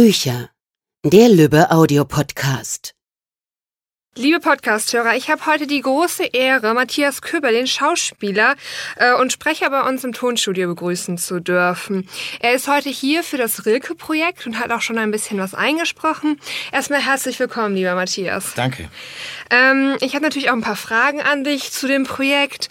Bücher. Der Lübbe Audiopodcast. Liebe Podcasthörer, ich habe heute die große Ehre, Matthias Köber, den Schauspieler äh, und Sprecher bei uns im Tonstudio begrüßen zu dürfen. Er ist heute hier für das Rilke-Projekt und hat auch schon ein bisschen was eingesprochen. Erstmal herzlich willkommen, lieber Matthias. Danke. Ähm, ich habe natürlich auch ein paar Fragen an dich zu dem Projekt.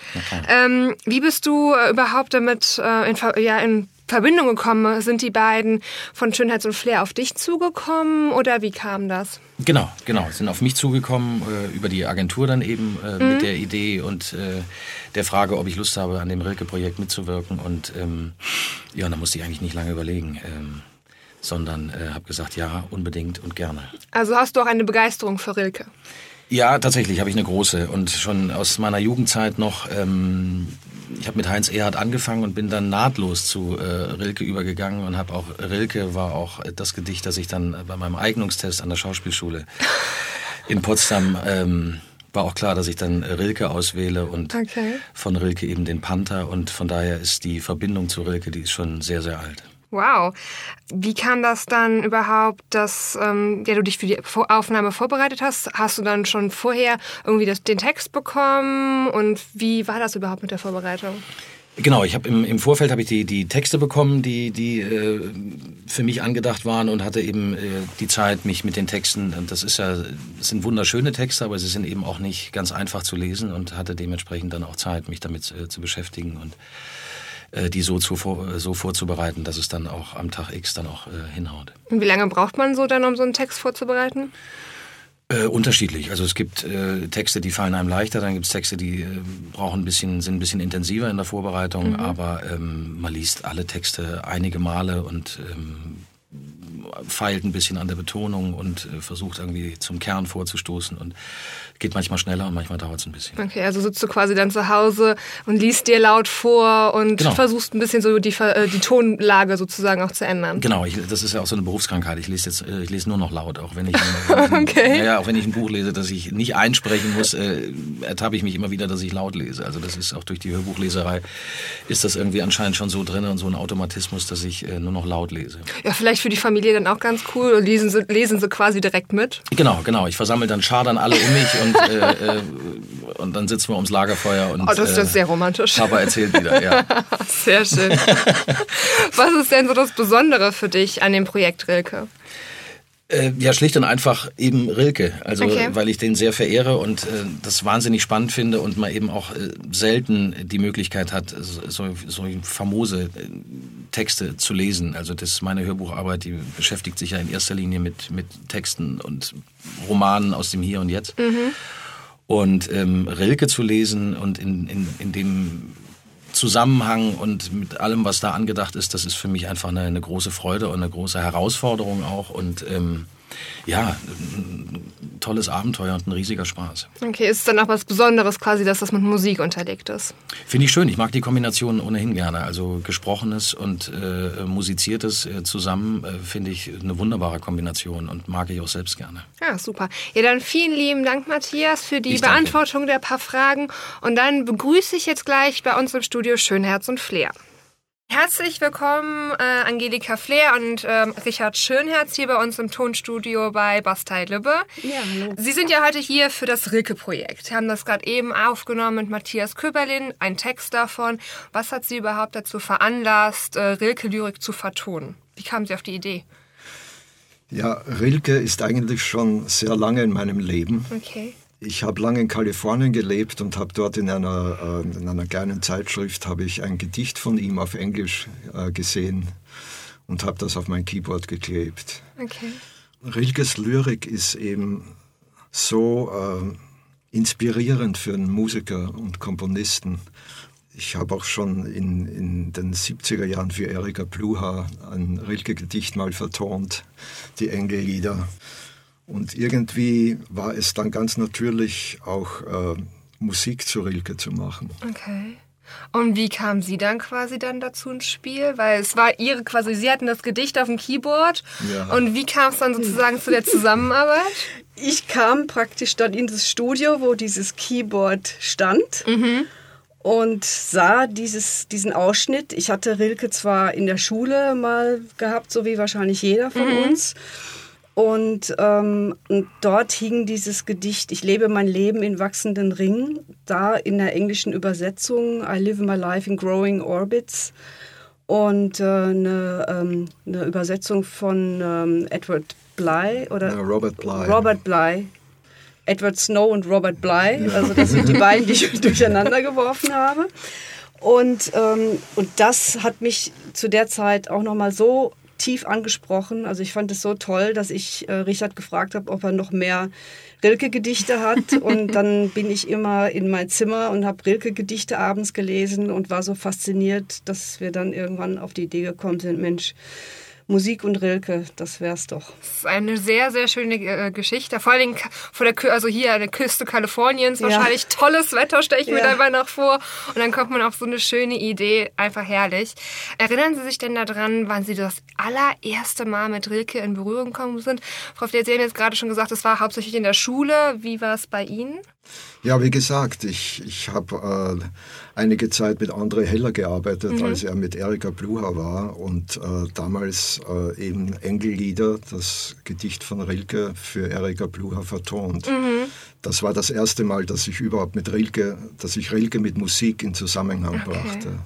Ähm, wie bist du äh, überhaupt damit äh, in, ja, in Verbindung gekommen? Sind die beiden von Schönheits und Flair auf dich zugekommen oder wie kam das? Genau, genau. Sind auf mich zugekommen, äh, über die Agentur dann eben äh, mhm. mit der Idee und äh, der Frage, ob ich Lust habe, an dem Rilke-Projekt mitzuwirken. Und ähm, ja, da musste ich eigentlich nicht lange überlegen. Ähm, sondern äh, habe gesagt, ja, unbedingt und gerne. Also hast du auch eine Begeisterung für Rilke? Ja, tatsächlich habe ich eine große und schon aus meiner Jugendzeit noch. Ähm, ich habe mit Heinz Erhardt angefangen und bin dann nahtlos zu äh, Rilke übergegangen und habe auch Rilke war auch das Gedicht, das ich dann bei meinem Eignungstest an der Schauspielschule in Potsdam ähm, war auch klar, dass ich dann Rilke auswähle und okay. von Rilke eben den Panther und von daher ist die Verbindung zu Rilke, die ist schon sehr, sehr alt. Wow. Wie kam das dann überhaupt, dass ähm, ja, du dich für die Aufnahme vorbereitet hast? Hast du dann schon vorher irgendwie das, den Text bekommen? Und wie war das überhaupt mit der Vorbereitung? Genau, ich habe im, im Vorfeld habe ich die, die Texte bekommen, die, die äh, für mich angedacht waren und hatte eben äh, die Zeit, mich mit den Texten, das ist ja, das sind wunderschöne Texte, aber sie sind eben auch nicht ganz einfach zu lesen und hatte dementsprechend dann auch Zeit, mich damit äh, zu beschäftigen und die so, zu, so vorzubereiten, dass es dann auch am Tag X dann auch äh, hinhaut. Und wie lange braucht man so dann, um so einen Text vorzubereiten? Äh, unterschiedlich. Also es gibt äh, Texte, die fallen einem leichter, dann gibt es Texte, die äh, brauchen ein bisschen, sind ein bisschen intensiver in der Vorbereitung, mhm. aber ähm, man liest alle Texte einige Male und ähm, feilt ein bisschen an der Betonung und äh, versucht irgendwie zum Kern vorzustoßen und geht manchmal schneller und manchmal dauert es ein bisschen. Okay, also sitzt du quasi dann zu Hause und liest dir laut vor und genau. versuchst ein bisschen so die, äh, die Tonlage sozusagen auch zu ändern. Genau, ich, das ist ja auch so eine Berufskrankheit. Ich lese jetzt, äh, ich lese nur noch laut, auch wenn ich, ein, okay. ja, auch wenn ich ein Buch lese, das ich nicht einsprechen muss, äh, ertappe ich mich immer wieder, dass ich laut lese. Also das ist auch durch die Hörbuchleserei ist das irgendwie anscheinend schon so drin und so ein Automatismus, dass ich äh, nur noch laut lese. Ja, vielleicht für die Familie dann auch ganz cool und lesen sie, lesen sie quasi direkt mit. Genau, genau. Ich versammle dann Schadern alle um mich und, äh, äh, und dann sitzen wir ums Lagerfeuer und. Oh, das ist äh, sehr romantisch. Papa erzählt wieder, ja. sehr schön. Was ist denn so das Besondere für dich an dem Projekt Rilke? Äh, ja, schlicht und einfach eben Rilke. Also, okay. weil ich den sehr verehre und äh, das wahnsinnig spannend finde und man eben auch äh, selten die Möglichkeit hat, so, so famose äh, Texte zu lesen. Also, das meine Hörbucharbeit, die beschäftigt sich ja in erster Linie mit, mit Texten und Romanen aus dem Hier und Jetzt. Mhm. Und ähm, Rilke zu lesen und in, in, in dem Zusammenhang und mit allem, was da angedacht ist, das ist für mich einfach eine, eine große Freude und eine große Herausforderung auch. Und ähm, ja, ein tolles Abenteuer und ein riesiger Spaß. Okay, ist es dann auch was Besonderes quasi, dass das mit Musik unterlegt ist? Finde ich schön. Ich mag die Kombination ohnehin gerne. Also gesprochenes und äh, musiziertes äh, zusammen äh, finde ich eine wunderbare Kombination und mag ich auch selbst gerne. Ja, super. Ja, dann vielen lieben Dank, Matthias, für die ich Beantwortung danke. der paar Fragen. Und dann begrüße ich jetzt gleich bei uns im Studio Schönherz und Flair. Herzlich willkommen, äh, Angelika Flair und ähm, Richard Schönherz hier bei uns im Tonstudio bei Bastei Lübbe. Ja, hallo. Sie sind ja heute hier für das Rilke-Projekt. Sie haben das gerade eben aufgenommen mit Matthias Köberlin, ein Text davon. Was hat Sie überhaupt dazu veranlasst, äh, Rilke-Lyrik zu vertonen? Wie kamen Sie auf die Idee? Ja, Rilke ist eigentlich schon sehr lange in meinem Leben. Okay. Ich habe lange in Kalifornien gelebt und habe dort in einer, äh, in einer kleinen Zeitschrift habe ich ein Gedicht von ihm auf Englisch äh, gesehen und habe das auf mein Keyboard geklebt. Okay. Rilkes Lyrik ist eben so äh, inspirierend für einen Musiker und Komponisten. Ich habe auch schon in, in den 70er Jahren für Erika Pluha ein Rilke-Gedicht mal vertont, die Engellieder. Und irgendwie war es dann ganz natürlich auch äh, Musik zu Rilke zu machen. Okay. Und wie kam sie dann quasi dann dazu ins Spiel? Weil es war ihre quasi, sie hatten das Gedicht auf dem Keyboard. Ja. Und wie kam es dann sozusagen zu der Zusammenarbeit? Ich kam praktisch dann in das Studio, wo dieses Keyboard stand. Mhm. und sah dieses, diesen Ausschnitt. Ich hatte Rilke zwar in der Schule mal gehabt, so wie wahrscheinlich jeder von mhm. uns. Und, ähm, und, dort hing dieses Gedicht Ich lebe mein Leben in wachsenden Ringen. Da in der englischen Übersetzung I live my life in growing orbits. Und äh, eine, ähm, eine, Übersetzung von ähm, Edward Bly oder ja, Robert Bly. Robert Bly. Edward Snow und Robert Bly. Also das sind die beiden, die ich durcheinander geworfen habe. Und, ähm, und das hat mich zu der Zeit auch nochmal so tief angesprochen. Also ich fand es so toll, dass ich äh, Richard gefragt habe, ob er noch mehr Rilke-Gedichte hat. Und dann bin ich immer in mein Zimmer und habe Rilke-Gedichte abends gelesen und war so fasziniert, dass wir dann irgendwann auf die Idee gekommen sind, Mensch, Musik und Rilke, das wär's doch. Das ist eine sehr, sehr schöne äh, Geschichte. Vor allem vor der Kü also hier an der Küste Kaliforniens ja. wahrscheinlich tolles Wetter, stelle ich ja. mir dabei noch vor. Und dann kommt man auf so eine schöne Idee, einfach herrlich. Erinnern Sie sich denn daran, wann Sie das allererste Mal mit Rilke in Berührung gekommen sind? Frau Fliert, Sie haben jetzt gerade schon gesagt, es war hauptsächlich in der Schule. Wie war es bei Ihnen? Ja, wie gesagt, ich, ich habe äh, einige Zeit mit André Heller gearbeitet, mhm. als er mit Erika Blucher war und äh, damals äh, eben Engellieder, das Gedicht von Rilke für Erika Blucher vertont. Mhm. Das war das erste Mal, dass ich überhaupt mit Rilke, dass ich Rilke mit Musik in Zusammenhang okay. brachte.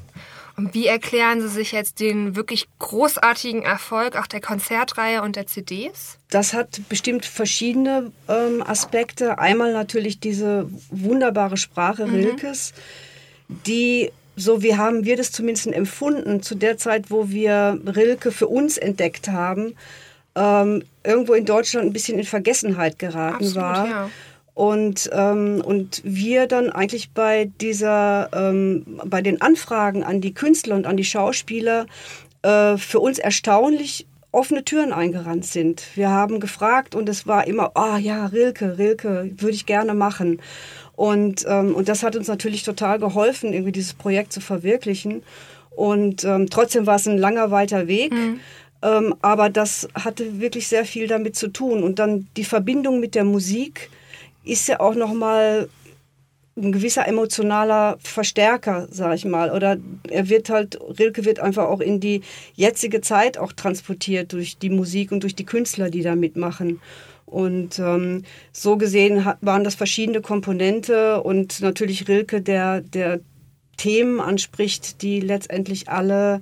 Und wie erklären Sie sich jetzt den wirklich großartigen Erfolg auch der Konzertreihe und der CDs? Das hat bestimmt verschiedene ähm, Aspekte. Einmal natürlich diese wunderbare Sprache mhm. Rilkes, die so wie haben wir das zumindest empfunden, zu der Zeit, wo wir Rilke für uns entdeckt haben, ähm, irgendwo in Deutschland ein bisschen in Vergessenheit geraten Absolut, war. Ja. Und, ähm, und wir dann eigentlich bei dieser, ähm, bei den Anfragen an die Künstler und an die Schauspieler äh, für uns erstaunlich offene Türen eingerannt sind. Wir haben gefragt und es war immer, ah oh, ja, Rilke, Rilke, würde ich gerne machen. Und, ähm, und das hat uns natürlich total geholfen, irgendwie dieses Projekt zu verwirklichen. Und ähm, trotzdem war es ein langer, weiter Weg. Mhm. Ähm, aber das hatte wirklich sehr viel damit zu tun. Und dann die Verbindung mit der Musik, ist ja auch noch mal ein gewisser emotionaler Verstärker, sag ich mal. Oder er wird halt, Rilke wird einfach auch in die jetzige Zeit auch transportiert durch die Musik und durch die Künstler, die da mitmachen. Und ähm, so gesehen waren das verschiedene Komponente und natürlich Rilke, der, der Themen anspricht, die letztendlich alle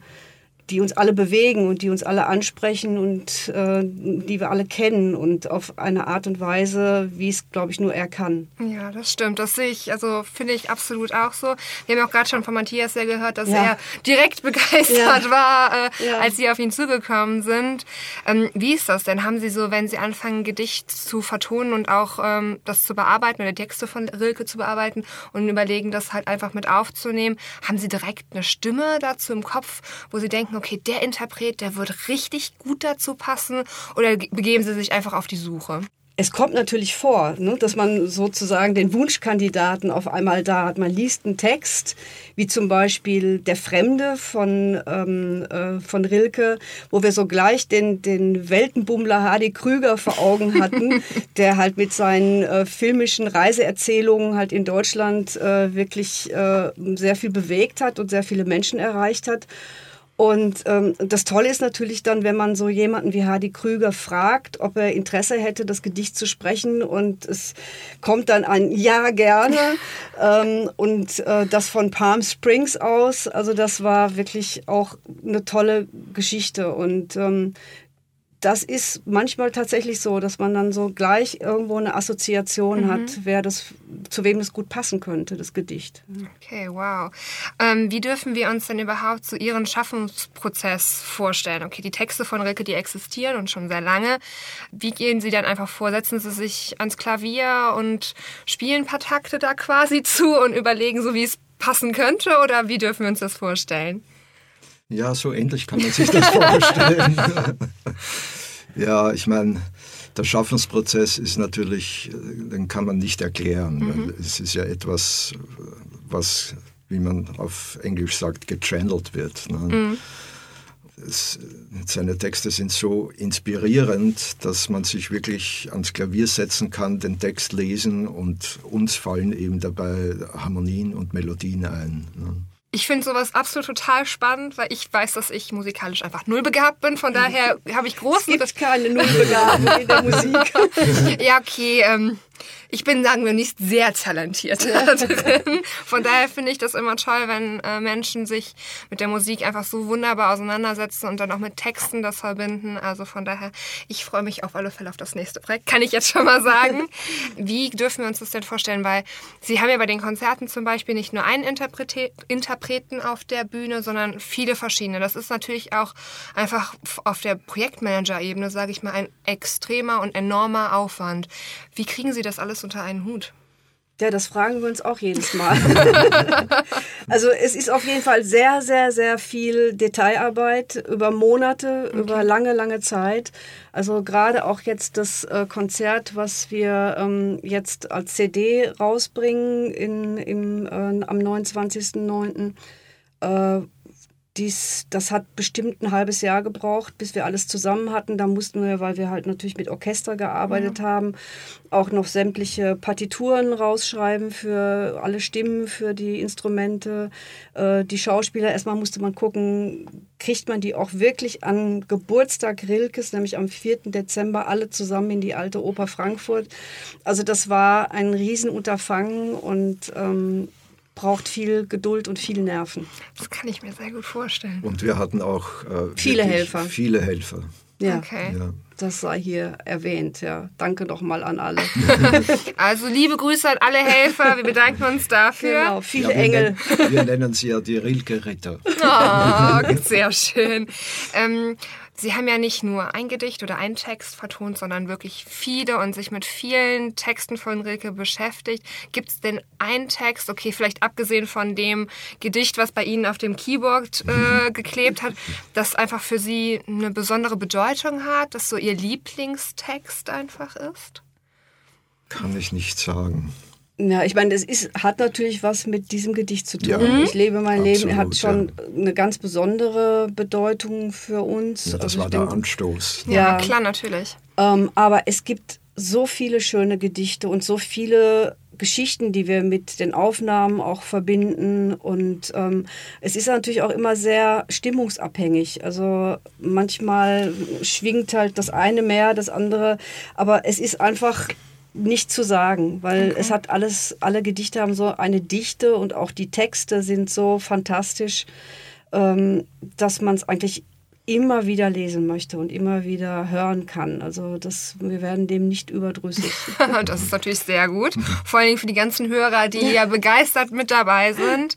die uns alle bewegen und die uns alle ansprechen und äh, die wir alle kennen und auf eine Art und Weise, wie es, glaube ich, nur er kann. Ja, das stimmt. Das sehe ich, also finde ich absolut auch so. Wir haben auch gerade schon von Matthias ja gehört, dass ja. er direkt begeistert ja. war, äh, ja. als Sie auf ihn zugekommen sind. Ähm, wie ist das denn? Haben Sie so, wenn Sie anfangen, Gedicht zu vertonen und auch ähm, das zu bearbeiten oder Texte von Rilke zu bearbeiten und überlegen, das halt einfach mit aufzunehmen, haben Sie direkt eine Stimme dazu im Kopf, wo Sie denken, okay, der Interpret, der wird richtig gut dazu passen? Oder begeben Sie sich einfach auf die Suche? Es kommt natürlich vor, ne, dass man sozusagen den Wunschkandidaten auf einmal da hat. Man liest einen Text, wie zum Beispiel Der Fremde von, ähm, äh, von Rilke, wo wir sogleich den, den Weltenbummler Hardy Krüger vor Augen hatten, der halt mit seinen äh, filmischen Reiseerzählungen halt in Deutschland äh, wirklich äh, sehr viel bewegt hat und sehr viele Menschen erreicht hat. Und ähm, das Tolle ist natürlich dann, wenn man so jemanden wie Hardy Krüger fragt, ob er Interesse hätte, das Gedicht zu sprechen. Und es kommt dann ein Ja gerne. Ähm, und äh, das von Palm Springs aus. Also das war wirklich auch eine tolle Geschichte. Und ähm, das ist manchmal tatsächlich so, dass man dann so gleich irgendwo eine Assoziation mhm. hat, wer das, zu wem das gut passen könnte, das Gedicht. Okay, wow. Ähm, wie dürfen wir uns denn überhaupt so Ihren Schaffensprozess vorstellen? Okay, die Texte von Rilke, die existieren und schon sehr lange. Wie gehen Sie dann einfach vor? Setzen Sie sich ans Klavier und spielen ein paar Takte da quasi zu und überlegen so, wie es passen könnte? Oder wie dürfen wir uns das vorstellen? Ja, so ähnlich kann man sich das vorstellen. ja, ich meine, der Schaffensprozess ist natürlich, den kann man nicht erklären. Mhm. es ist ja etwas, was, wie man auf Englisch sagt, gechannelt wird. Ne? Mhm. es, seine Texte sind so inspirierend, dass man sich wirklich ans Klavier setzen kann, den Text lesen und uns fallen eben dabei Harmonien und Melodien ein. Ne? Ich finde sowas absolut total spannend, weil ich weiß, dass ich musikalisch einfach null begabt bin. Von daher habe ich großen... Es gibt keine Nullbegabung in der Musik. ja, okay. Ähm, ich bin, sagen wir, nicht sehr talentiert ja. drin. Von daher finde ich das immer toll, wenn äh, Menschen sich mit der Musik einfach so wunderbar auseinandersetzen und dann auch mit Texten das verbinden. Also von daher, ich freue mich auf alle Fälle auf das nächste Projekt, kann ich jetzt schon mal sagen. Wie dürfen wir uns das denn vorstellen? Weil Sie haben ja bei den Konzerten zum Beispiel nicht nur einen Interprete Interpreten auf der Bühne, sondern viele verschiedene. Das ist natürlich auch einfach auf der Projektmanager-Ebene, sage ich mal, ein extremer und enormer Aufwand. Wie kriegen Sie das alles alles unter einen Hut? Ja, das fragen wir uns auch jedes Mal. also es ist auf jeden Fall sehr, sehr, sehr viel Detailarbeit über Monate, okay. über lange, lange Zeit. Also gerade auch jetzt das äh, Konzert, was wir ähm, jetzt als CD rausbringen in, im, äh, am 29.09. Äh, dies, das hat bestimmt ein halbes Jahr gebraucht, bis wir alles zusammen hatten. Da mussten wir, weil wir halt natürlich mit Orchester gearbeitet ja. haben, auch noch sämtliche Partituren rausschreiben für alle Stimmen, für die Instrumente, äh, die Schauspieler. Erstmal musste man gucken, kriegt man die auch wirklich an Geburtstag Rilkes, nämlich am 4. Dezember, alle zusammen in die alte Oper Frankfurt. Also das war ein Riesenunterfangen und ähm, braucht viel Geduld und viel Nerven. Das kann ich mir sehr gut vorstellen. Und wir hatten auch äh, viele Helfer. Viele Helfer. Ja. Okay. ja. Das sei hier erwähnt, ja. Danke nochmal an alle. also liebe Grüße an alle Helfer, wir bedanken uns dafür. Genau, viele ja, wir Engel. Nennen, wir nennen sie ja die Rilke-Ritter. Oh, sehr schön. Ähm, Sie haben ja nicht nur ein Gedicht oder einen Text vertont, sondern wirklich viele und sich mit vielen Texten von Rilke beschäftigt. Gibt es denn einen Text, okay, vielleicht abgesehen von dem Gedicht, was bei Ihnen auf dem Keyboard äh, geklebt hat, das einfach für Sie eine besondere Bedeutung hat, das so Ihr Lieblingstext einfach ist? Kann ich nicht sagen. Ja, ich meine, das ist, hat natürlich was mit diesem Gedicht zu tun. Ja, ich lebe mein absolut, Leben, er hat schon ja. eine ganz besondere Bedeutung für uns. Ja, das also war der denke, Anstoß. Ja, ja, klar, natürlich. Ähm, aber es gibt so viele schöne Gedichte und so viele Geschichten, die wir mit den Aufnahmen auch verbinden. Und ähm, es ist natürlich auch immer sehr stimmungsabhängig. Also manchmal schwingt halt das eine mehr, das andere. Aber es ist einfach nicht zu sagen, weil okay. es hat alles, alle Gedichte haben so eine Dichte und auch die Texte sind so fantastisch, ähm, dass man es eigentlich immer wieder lesen möchte und immer wieder hören kann. Also das, wir werden dem nicht überdrüssig. das ist natürlich sehr gut. Vor allen Dingen für die ganzen Hörer, die ja begeistert mit dabei sind.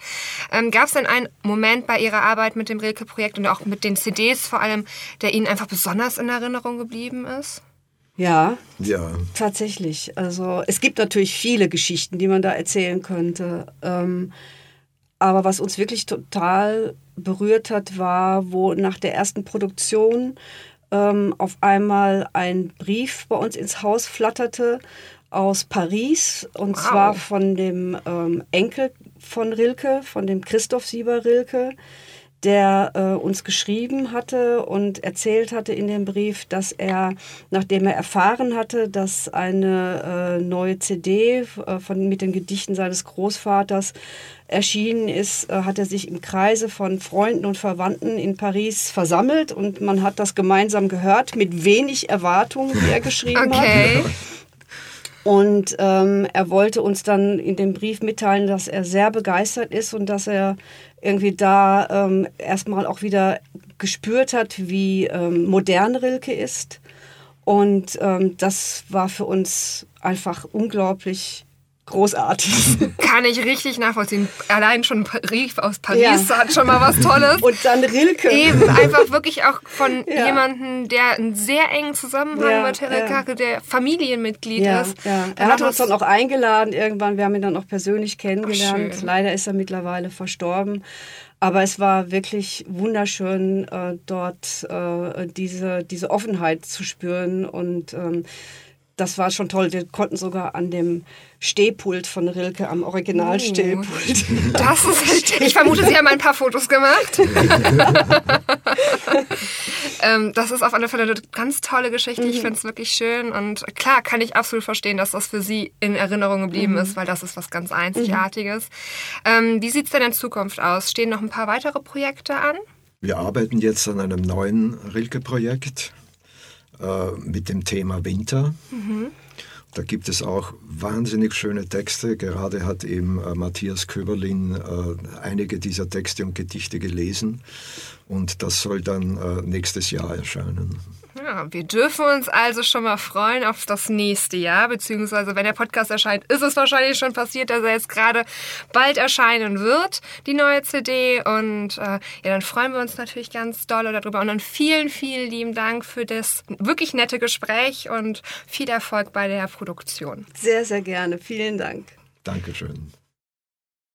Ähm, Gab es denn einen Moment bei Ihrer Arbeit mit dem Rilke-Projekt und auch mit den CDs vor allem, der Ihnen einfach besonders in Erinnerung geblieben ist? Ja, ja, tatsächlich. Also es gibt natürlich viele Geschichten, die man da erzählen könnte. Ähm, aber was uns wirklich total berührt hat, war, wo nach der ersten Produktion ähm, auf einmal ein Brief bei uns ins Haus flatterte aus Paris und wow. zwar von dem ähm, Enkel von Rilke, von dem Christoph Sieber Rilke der äh, uns geschrieben hatte und erzählt hatte in dem Brief, dass er, nachdem er erfahren hatte, dass eine äh, neue CD äh, von, mit den Gedichten seines Großvaters erschienen ist, äh, hat er sich im Kreise von Freunden und Verwandten in Paris versammelt und man hat das gemeinsam gehört, mit wenig Erwartung, wie er geschrieben okay. hat. Und ähm, er wollte uns dann in dem Brief mitteilen, dass er sehr begeistert ist und dass er irgendwie da ähm, erstmal auch wieder gespürt hat, wie ähm, modern Rilke ist. Und ähm, das war für uns einfach unglaublich großartig. Kann ich richtig nachvollziehen. Allein schon Brief aus Paris ja. hat schon mal was Tolles. Und dann Rilke. Eben, einfach wirklich auch von ja. jemandem, der einen sehr engen Zusammenhang ja, mit Rilke, ja. der Familienmitglied ist. Ja. Er hat uns dann auch eingeladen irgendwann. Wir haben ihn dann auch persönlich kennengelernt. Ach, Leider ist er mittlerweile verstorben. Aber es war wirklich wunderschön, äh, dort äh, diese, diese Offenheit zu spüren und ähm, das war schon toll. Wir konnten sogar an dem Stehpult von Rilke, am Originalstehpult. Oh, das ist, ich vermute, Sie haben ein paar Fotos gemacht. ähm, das ist auf alle Fälle eine ganz tolle Geschichte. Ich mhm. finde es wirklich schön. Und klar kann ich absolut verstehen, dass das für Sie in Erinnerung geblieben mhm. ist, weil das ist was ganz Einzigartiges. Mhm. Ähm, wie sieht es denn in Zukunft aus? Stehen noch ein paar weitere Projekte an? Wir arbeiten jetzt an einem neuen Rilke-Projekt äh, mit dem Thema Winter. Mhm. Da gibt es auch wahnsinnig schöne Texte. Gerade hat eben äh, Matthias Köberlin äh, einige dieser Texte und Gedichte gelesen. Und das soll dann äh, nächstes Jahr erscheinen. Ja, wir dürfen uns also schon mal freuen auf das nächste Jahr, beziehungsweise wenn der Podcast erscheint, ist es wahrscheinlich schon passiert, dass er jetzt gerade bald erscheinen wird, die neue CD. Und äh, ja, dann freuen wir uns natürlich ganz doll darüber. Und dann vielen, vielen lieben Dank für das wirklich nette Gespräch und viel Erfolg bei der Produktion. Sehr, sehr gerne. Vielen Dank. Dankeschön.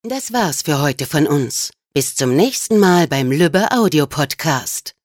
Das war's für heute von uns. Bis zum nächsten Mal beim Lübbe Audio Podcast.